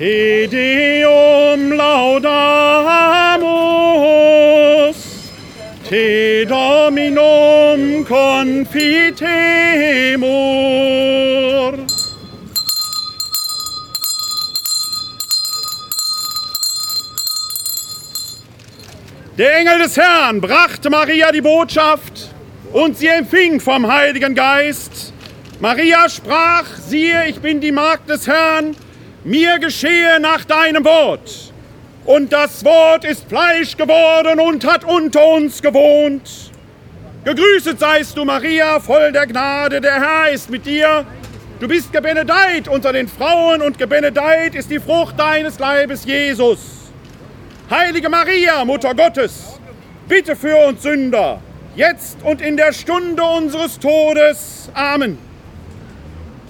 Te Deum laudamus, Te Dominum confitemur. Der Engel des Herrn brachte Maria die Botschaft und sie empfing vom Heiligen Geist. Maria sprach, siehe, ich bin die Magd des Herrn, mir geschehe nach deinem Wort. Und das Wort ist Fleisch geworden und hat unter uns gewohnt. Gegrüßet seist du, Maria, voll der Gnade, der Herr ist mit dir. Du bist gebenedeit unter den Frauen und gebenedeit ist die Frucht deines Leibes, Jesus. Heilige Maria, Mutter Gottes, bitte für uns Sünder, jetzt und in der Stunde unseres Todes. Amen.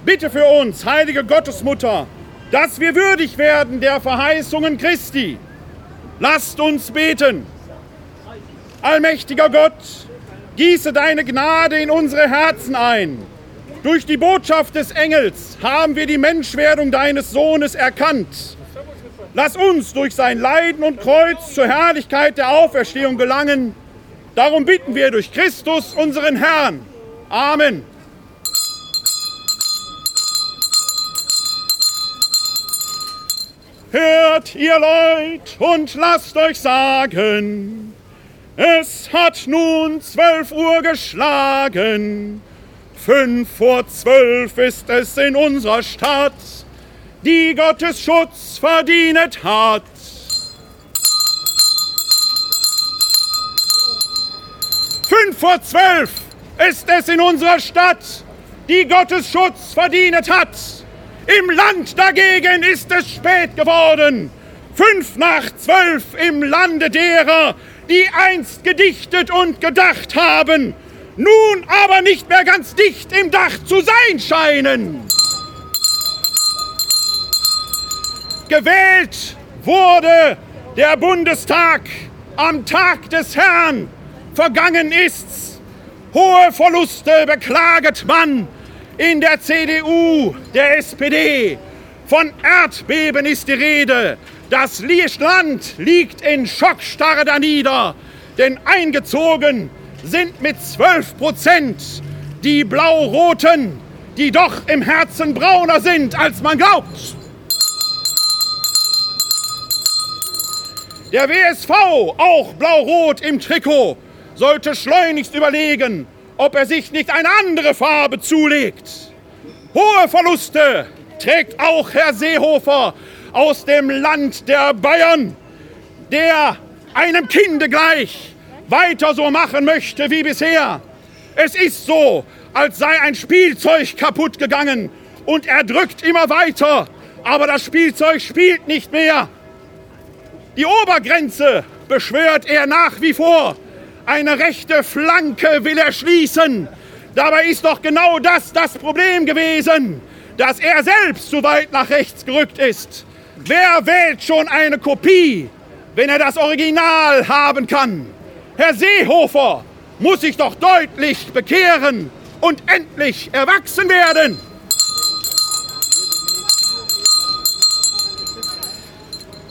Bitte für uns, heilige Gottesmutter, dass wir würdig werden der Verheißungen Christi. Lasst uns beten. Allmächtiger Gott, gieße deine Gnade in unsere Herzen ein. Durch die Botschaft des Engels haben wir die Menschwerdung deines Sohnes erkannt. Lass uns durch sein Leiden und Kreuz zur Herrlichkeit der Auferstehung gelangen. Darum bitten wir durch Christus, unseren Herrn. Amen. Hört ihr Leut und lasst euch sagen, es hat nun zwölf Uhr geschlagen. Fünf vor zwölf ist es in unserer Stadt, die Gottes Schutz verdient hat. Fünf vor zwölf ist es in unserer Stadt, die Gottes Schutz verdient hat. Im Land dagegen ist es spät geworden. Fünf nach zwölf im Lande derer, die einst gedichtet und gedacht haben, nun aber nicht mehr ganz dicht im Dach zu sein scheinen. Gewählt wurde der Bundestag am Tag des Herrn. Vergangen ist's. Hohe Verluste beklaget man in der CDU, der SPD. Von Erdbeben ist die Rede. Das Land liegt in Schockstarre danieder, denn eingezogen sind mit 12 Prozent die Blau-Roten, die doch im Herzen brauner sind, als man glaubt. Der WSV, auch blau-rot im Trikot, sollte schleunigst überlegen, ob er sich nicht eine andere Farbe zulegt. Hohe Verluste trägt auch Herr Seehofer aus dem Land der Bayern, der einem Kinde gleich weiter so machen möchte wie bisher. Es ist so, als sei ein Spielzeug kaputt gegangen und er drückt immer weiter, aber das Spielzeug spielt nicht mehr. Die Obergrenze beschwört er nach wie vor. Eine rechte Flanke will er schließen. Dabei ist doch genau das das Problem gewesen, dass er selbst zu weit nach rechts gerückt ist. Wer wählt schon eine Kopie, wenn er das Original haben kann? Herr Seehofer muss sich doch deutlich bekehren und endlich erwachsen werden.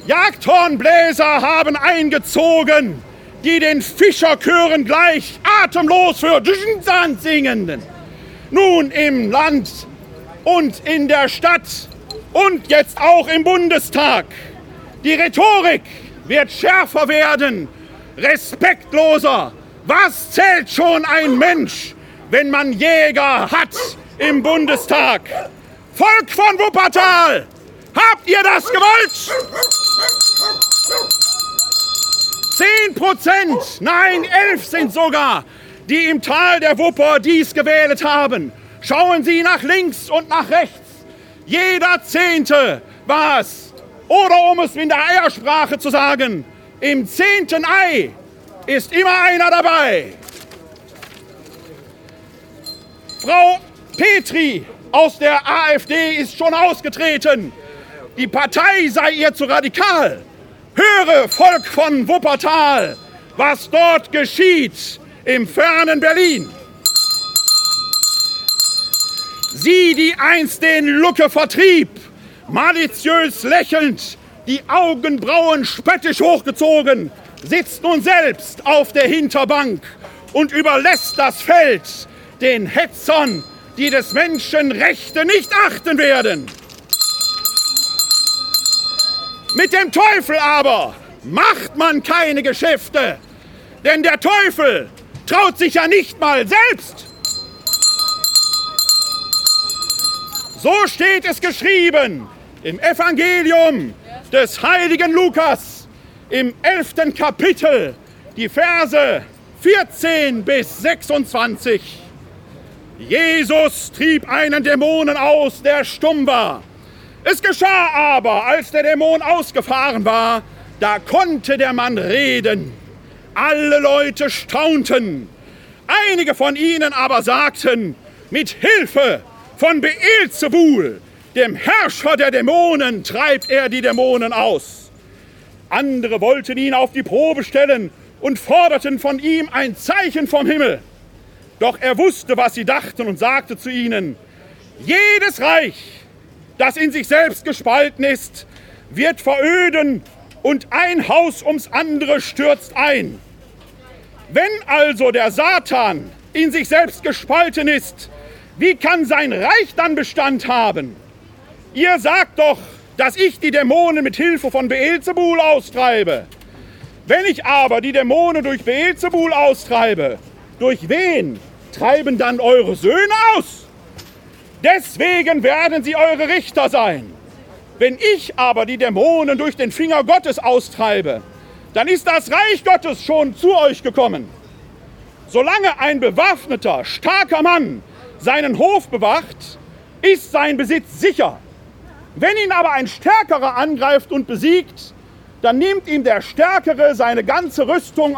Jagdhornbläser haben eingezogen die den Fischerchören gleich atemlos für Sand singen. Nun im Land und in der Stadt und jetzt auch im Bundestag. Die Rhetorik wird schärfer werden, respektloser. Was zählt schon ein Mensch, wenn man Jäger hat im Bundestag? Volk von Wuppertal, habt ihr das gewollt? 10 Prozent, nein, 11 sind sogar, die im Tal der Wupper dies gewählt haben. Schauen Sie nach links und nach rechts. Jeder Zehnte war es. Oder um es in der Eiersprache zu sagen, im zehnten Ei ist immer einer dabei. Frau Petri aus der AfD ist schon ausgetreten. Die Partei sei ihr zu radikal. Höre, Volk von Wuppertal, was dort geschieht im fernen Berlin. Sie, die einst den Lucke vertrieb, Maliziös lächelnd, die Augenbrauen spöttisch hochgezogen, sitzt nun selbst auf der Hinterbank und überlässt das Feld den Hetzern, die des Menschen Rechte nicht achten werden. Mit dem Teufel aber macht man keine Geschäfte, denn der Teufel traut sich ja nicht mal selbst. So steht es geschrieben im Evangelium des heiligen Lukas im elften Kapitel, die Verse 14 bis 26. Jesus trieb einen Dämonen aus, der stumm war. Es geschah aber, als der Dämon ausgefahren war, da konnte der Mann reden. Alle Leute staunten. Einige von ihnen aber sagten, mit Hilfe von Beelzebul, dem Herrscher der Dämonen, treibt er die Dämonen aus. Andere wollten ihn auf die Probe stellen und forderten von ihm ein Zeichen vom Himmel. Doch er wusste, was sie dachten und sagte zu ihnen, jedes Reich, das in sich selbst gespalten ist, wird veröden und ein Haus ums andere stürzt ein. Wenn also der Satan in sich selbst gespalten ist, wie kann sein Reich dann Bestand haben? Ihr sagt doch, dass ich die Dämonen mit Hilfe von Beelzebul austreibe. Wenn ich aber die Dämonen durch Beelzebul austreibe, durch wen treiben dann eure Söhne aus. Deswegen werden sie eure Richter sein. Wenn ich aber die Dämonen durch den Finger Gottes austreibe, dann ist das Reich Gottes schon zu euch gekommen. Solange ein bewaffneter, starker Mann seinen Hof bewacht, ist sein Besitz sicher. Wenn ihn aber ein Stärkerer angreift und besiegt, dann nimmt ihm der Stärkere seine ganze Rüstung,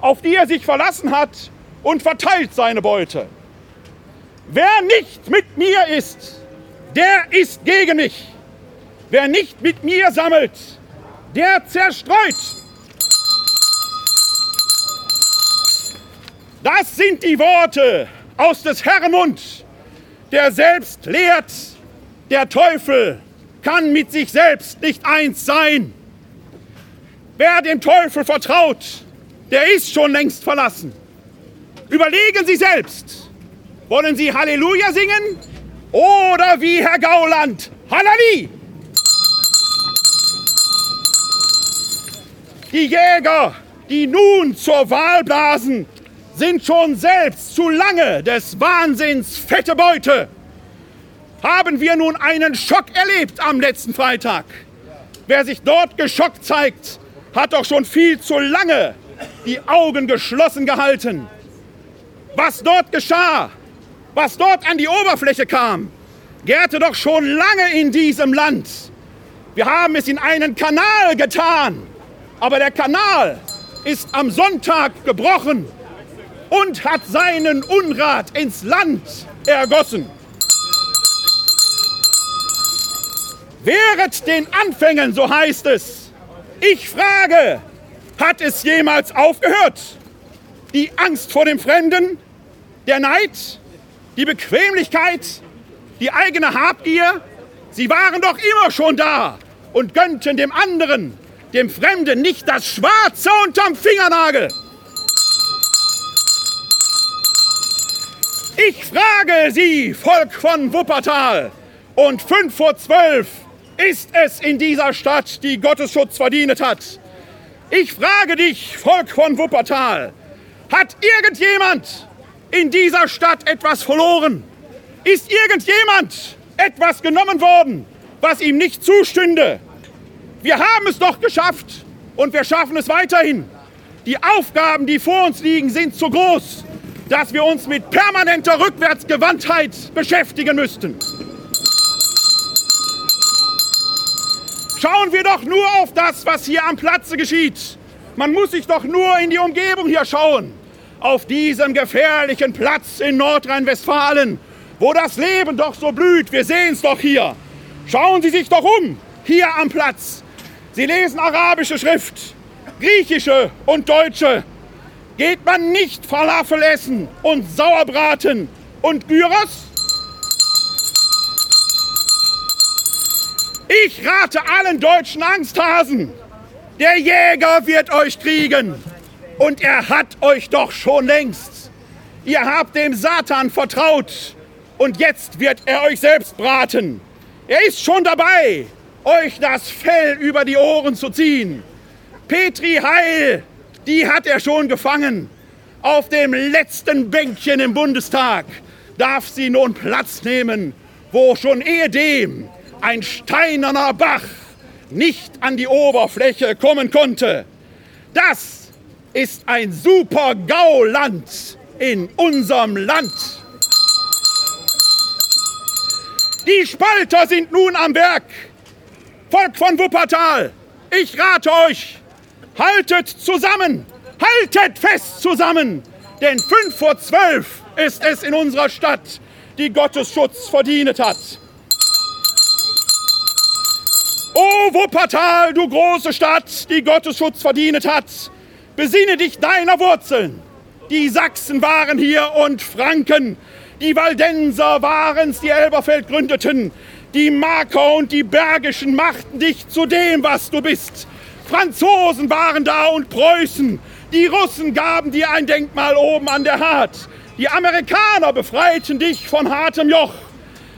auf die er sich verlassen hat, und verteilt seine Beute. Wer nicht mit mir ist, der ist gegen mich. Wer nicht mit mir sammelt, der zerstreut. Das sind die Worte aus des Herrn Mund, der selbst lehrt, der Teufel kann mit sich selbst nicht eins sein. Wer dem Teufel vertraut, der ist schon längst verlassen. Überlegen Sie selbst. Wollen Sie Halleluja singen oder wie Herr Gauland Hallali? Die Jäger, die nun zur Wahl blasen, sind schon selbst zu lange des Wahnsinns fette Beute. Haben wir nun einen Schock erlebt am letzten Freitag? Wer sich dort geschockt zeigt, hat doch schon viel zu lange die Augen geschlossen gehalten. Was dort geschah, was dort an die Oberfläche kam, gärte doch schon lange in diesem Land. Wir haben es in einen Kanal getan, aber der Kanal ist am Sonntag gebrochen und hat seinen Unrat ins Land ergossen. Wehret den Anfängen, so heißt es. Ich frage, hat es jemals aufgehört? die Angst vor dem Fremden, der Neid, die Bequemlichkeit, die eigene Habgier, sie waren doch immer schon da und gönnten dem anderen, dem Fremden, nicht das Schwarze unterm Fingernagel. Ich frage Sie, Volk von Wuppertal, und fünf vor zwölf ist es in dieser Stadt, die Gottesschutz verdient hat. Ich frage dich, Volk von Wuppertal, hat irgendjemand in dieser Stadt etwas verloren? Ist irgendjemand etwas genommen worden, was ihm nicht zustünde? Wir haben es doch geschafft und wir schaffen es weiterhin. Die Aufgaben, die vor uns liegen, sind so groß, dass wir uns mit permanenter Rückwärtsgewandtheit beschäftigen müssten. Schauen wir doch nur auf das, was hier am Platze geschieht. Man muss sich doch nur in die Umgebung hier schauen auf diesem gefährlichen Platz in Nordrhein-Westfalen, wo das Leben doch so blüht. Wir sehen es doch hier. Schauen Sie sich doch um, hier am Platz. Sie lesen arabische Schrift, griechische und deutsche. Geht man nicht Falafel essen und Sauerbraten und Gyros? Ich rate allen deutschen Angsthasen, der Jäger wird euch kriegen. Und er hat euch doch schon längst. Ihr habt dem Satan vertraut und jetzt wird er euch selbst braten. Er ist schon dabei, euch das Fell über die Ohren zu ziehen. Petri Heil, die hat er schon gefangen. Auf dem letzten Bänkchen im Bundestag darf sie nun Platz nehmen, wo schon ehedem ein steinerner Bach nicht an die Oberfläche kommen konnte. Das ist ein super Gauland in unserem Land. Die Spalter sind nun am Werk. Volk von Wuppertal, ich rate euch, haltet zusammen, haltet fest zusammen, denn fünf vor zwölf ist es in unserer Stadt, die Gottesschutz verdient hat. O Wuppertal, du große Stadt, die Gottesschutz verdient hat, Besinne dich deiner Wurzeln. Die Sachsen waren hier und Franken. Die Waldenser waren's, die Elberfeld gründeten. Die Marker und die Bergischen machten dich zu dem, was du bist. Franzosen waren da und Preußen. Die Russen gaben dir ein Denkmal oben an der Hart. Die Amerikaner befreiten dich von hartem Joch.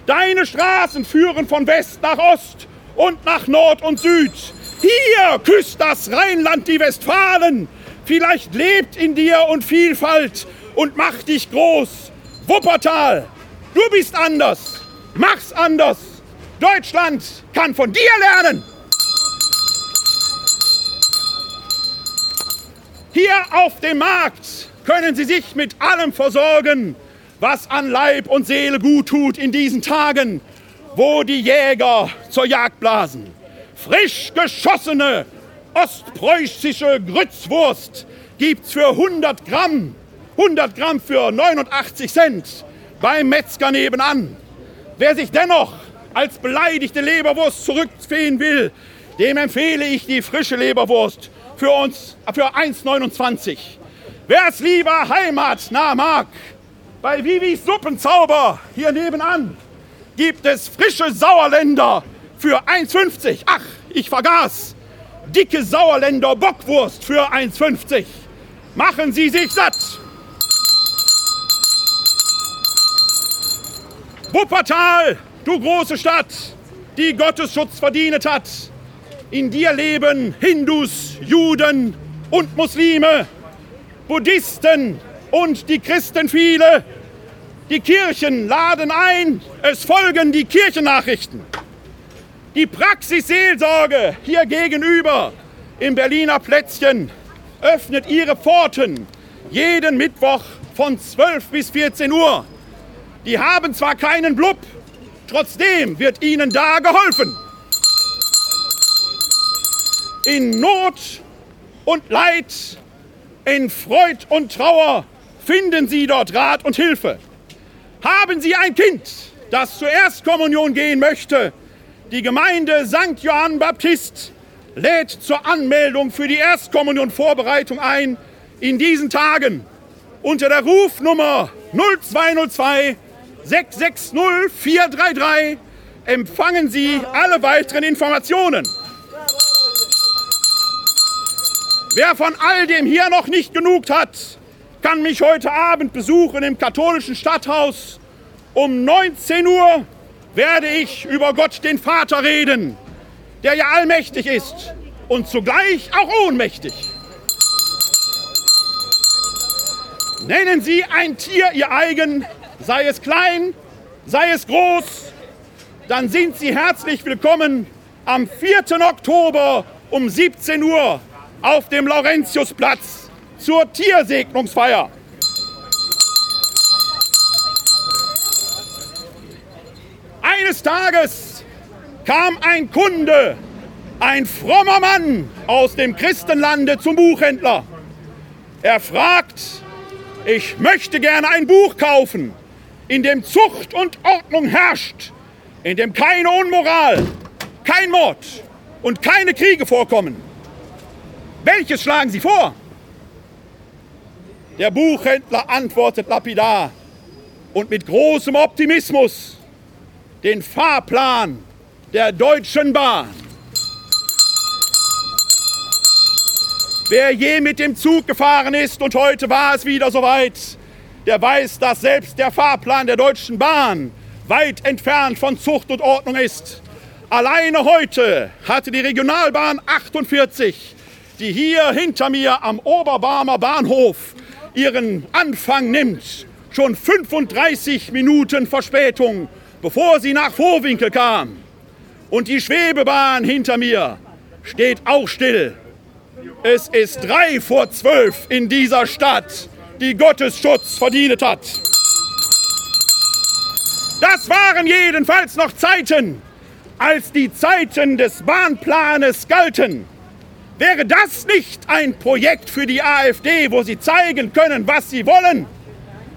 Deine Straßen führen von West nach Ost und nach Nord und Süd. Hier küsst das Rheinland die Westfalen. Vielleicht lebt in dir und Vielfalt und macht dich groß. Wuppertal, du bist anders. Mach's anders. Deutschland kann von dir lernen. Hier auf dem Markt können Sie sich mit allem versorgen, was an Leib und Seele gut tut in diesen Tagen, wo die Jäger zur Jagd blasen. Frisch geschossene ostpreußische Grützwurst gibt's für 100 Gramm, 100 Gramm für 89 Cent beim Metzger nebenan. Wer sich dennoch als beleidigte Leberwurst zurückziehen will, dem empfehle ich die frische Leberwurst für uns für 1,29. Wer es lieber heimatnah mag, bei Vivis Suppenzauber hier nebenan gibt es frische Sauerländer für 1,50. Ach, ich vergaß dicke Sauerländer Bockwurst für 1,50. Machen Sie sich satt! Wuppertal, du große Stadt, die Gottesschutz verdient hat. In dir leben Hindus, Juden und Muslime, Buddhisten und die Christen viele. Die Kirchen laden ein, es folgen die Kirchennachrichten. Die Praxisseelsorge hier gegenüber im Berliner Plätzchen öffnet ihre Pforten jeden Mittwoch von 12 bis 14 Uhr. Die haben zwar keinen Blub, trotzdem wird ihnen da geholfen. In Not und Leid, in Freud und Trauer finden Sie dort Rat und Hilfe. Haben Sie ein Kind, das zur Erstkommunion gehen möchte, die Gemeinde St. Johann Baptist lädt zur Anmeldung für die Erstkommunion-Vorbereitung ein in diesen Tagen unter der Rufnummer 0202 660 433 empfangen Sie alle weiteren Informationen. Wer von all dem hier noch nicht genug hat, kann mich heute Abend besuchen im katholischen Stadthaus um 19 Uhr werde ich über Gott den Vater reden, der ja allmächtig ist und zugleich auch ohnmächtig. Nennen Sie ein Tier Ihr eigen, sei es klein, sei es groß, dann sind Sie herzlich willkommen am 4. Oktober um 17 Uhr auf dem Laurentiusplatz zur Tiersegnungsfeier. Eines Tages kam ein Kunde, ein frommer Mann aus dem Christenlande zum Buchhändler. Er fragt, ich möchte gerne ein Buch kaufen, in dem Zucht und Ordnung herrscht, in dem keine Unmoral, kein Mord und keine Kriege vorkommen. Welches schlagen Sie vor? Der Buchhändler antwortet lapidar und mit großem Optimismus den Fahrplan der Deutschen Bahn. Wer je mit dem Zug gefahren ist und heute war es wieder soweit, der weiß, dass selbst der Fahrplan der Deutschen Bahn weit entfernt von Zucht und Ordnung ist. Alleine heute hatte die Regionalbahn 48, die hier hinter mir am Oberbarmer Bahnhof ihren Anfang nimmt, schon 35 Minuten Verspätung, bevor sie nach Vorwinkel kam. Und die Schwebebahn hinter mir steht auch still. Es ist drei vor zwölf in dieser Stadt, die Gottes Schutz verdient hat. Das waren jedenfalls noch Zeiten, als die Zeiten des Bahnplanes galten. Wäre das nicht ein Projekt für die AfD, wo sie zeigen können, was sie wollen?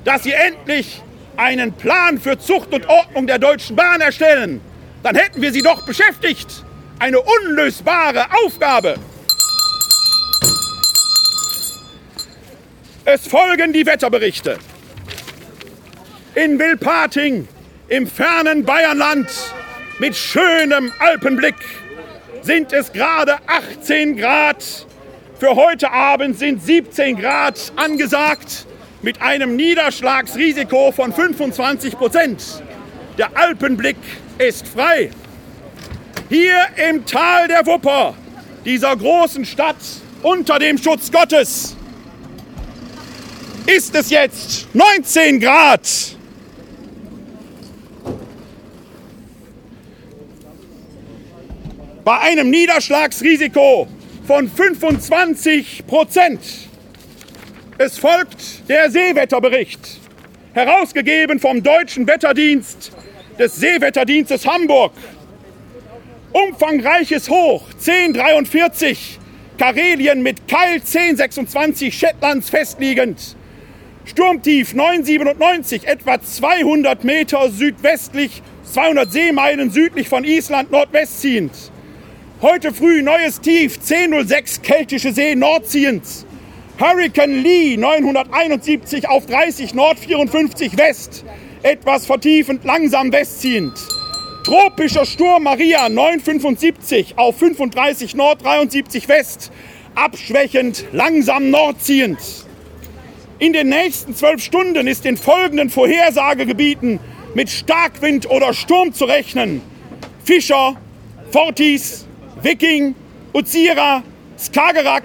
Dass sie endlich einen Plan für Zucht und Ordnung der Deutschen Bahn erstellen? Dann hätten wir sie doch beschäftigt. Eine unlösbare Aufgabe. Es folgen die Wetterberichte. In Wilpating, im fernen Bayernland, mit schönem Alpenblick, sind es gerade 18 Grad. Für heute Abend sind 17 Grad angesagt, mit einem Niederschlagsrisiko von 25 Prozent. Der Alpenblick ist frei. Hier im Tal der Wupper, dieser großen Stadt unter dem Schutz Gottes, ist es jetzt 19 Grad. Bei einem Niederschlagsrisiko von 25 Prozent. Es folgt der Seewetterbericht, herausgegeben vom Deutschen Wetterdienst des Seewetterdienstes Hamburg. Umfangreiches Hoch 1043, Karelien mit Keil 1026 Shetlands festliegend. Sturmtief 997, etwa 200 Meter südwestlich, 200 Seemeilen südlich von Island nordwest ziehend. Heute früh neues Tief 1006 Keltische See nordziehend. Hurricane Lee 971 auf 30 Nord 54 West, etwas vertiefend langsam westziehend. Tropischer Sturm Maria 975 auf 35 Nord 73 West, abschwächend langsam nordziehend. In den nächsten zwölf Stunden ist in folgenden Vorhersagegebieten mit Starkwind oder Sturm zu rechnen. Fischer, Fortis, Wiking, Uzira, Skagerrak,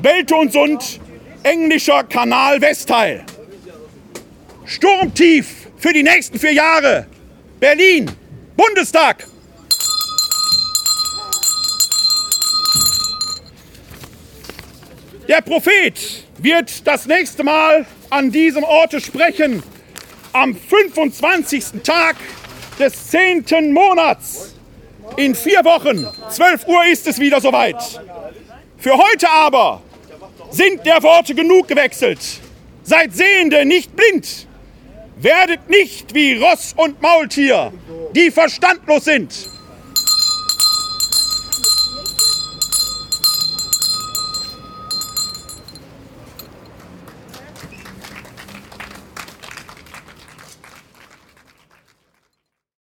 Beltonsund, englischer Kanal Westteil. Sturmtief für die nächsten vier Jahre. Berlin, Bundestag. Der Prophet wird das nächste Mal an diesem Orte sprechen, am 25. Tag des 10. Monats. In vier Wochen, 12 Uhr ist es wieder soweit. Für heute aber sind der Worte genug gewechselt. Seid Sehende, nicht blind. Werdet nicht wie Ross und Maultier, die verstandlos sind.